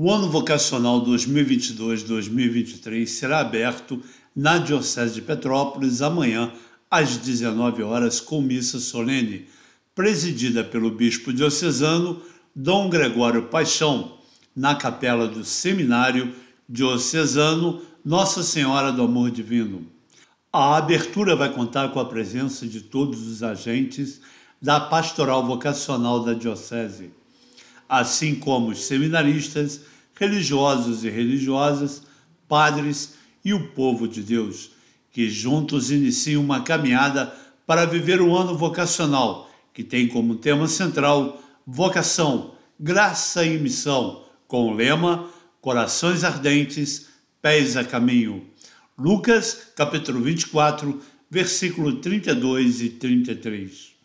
O ano vocacional 2022-2023 será aberto na Diocese de Petrópolis amanhã às 19 horas com missa solene, presidida pelo bispo diocesano Dom Gregório Paixão, na capela do Seminário Diocesano Nossa Senhora do Amor Divino. A abertura vai contar com a presença de todos os agentes da pastoral vocacional da Diocese assim como os seminaristas, religiosos e religiosas, padres e o povo de Deus, que juntos iniciam uma caminhada para viver o ano vocacional, que tem como tema central vocação, graça e missão, com o lema Corações ardentes, pés a caminho. Lucas, capítulo 24, versículo 32 e 33.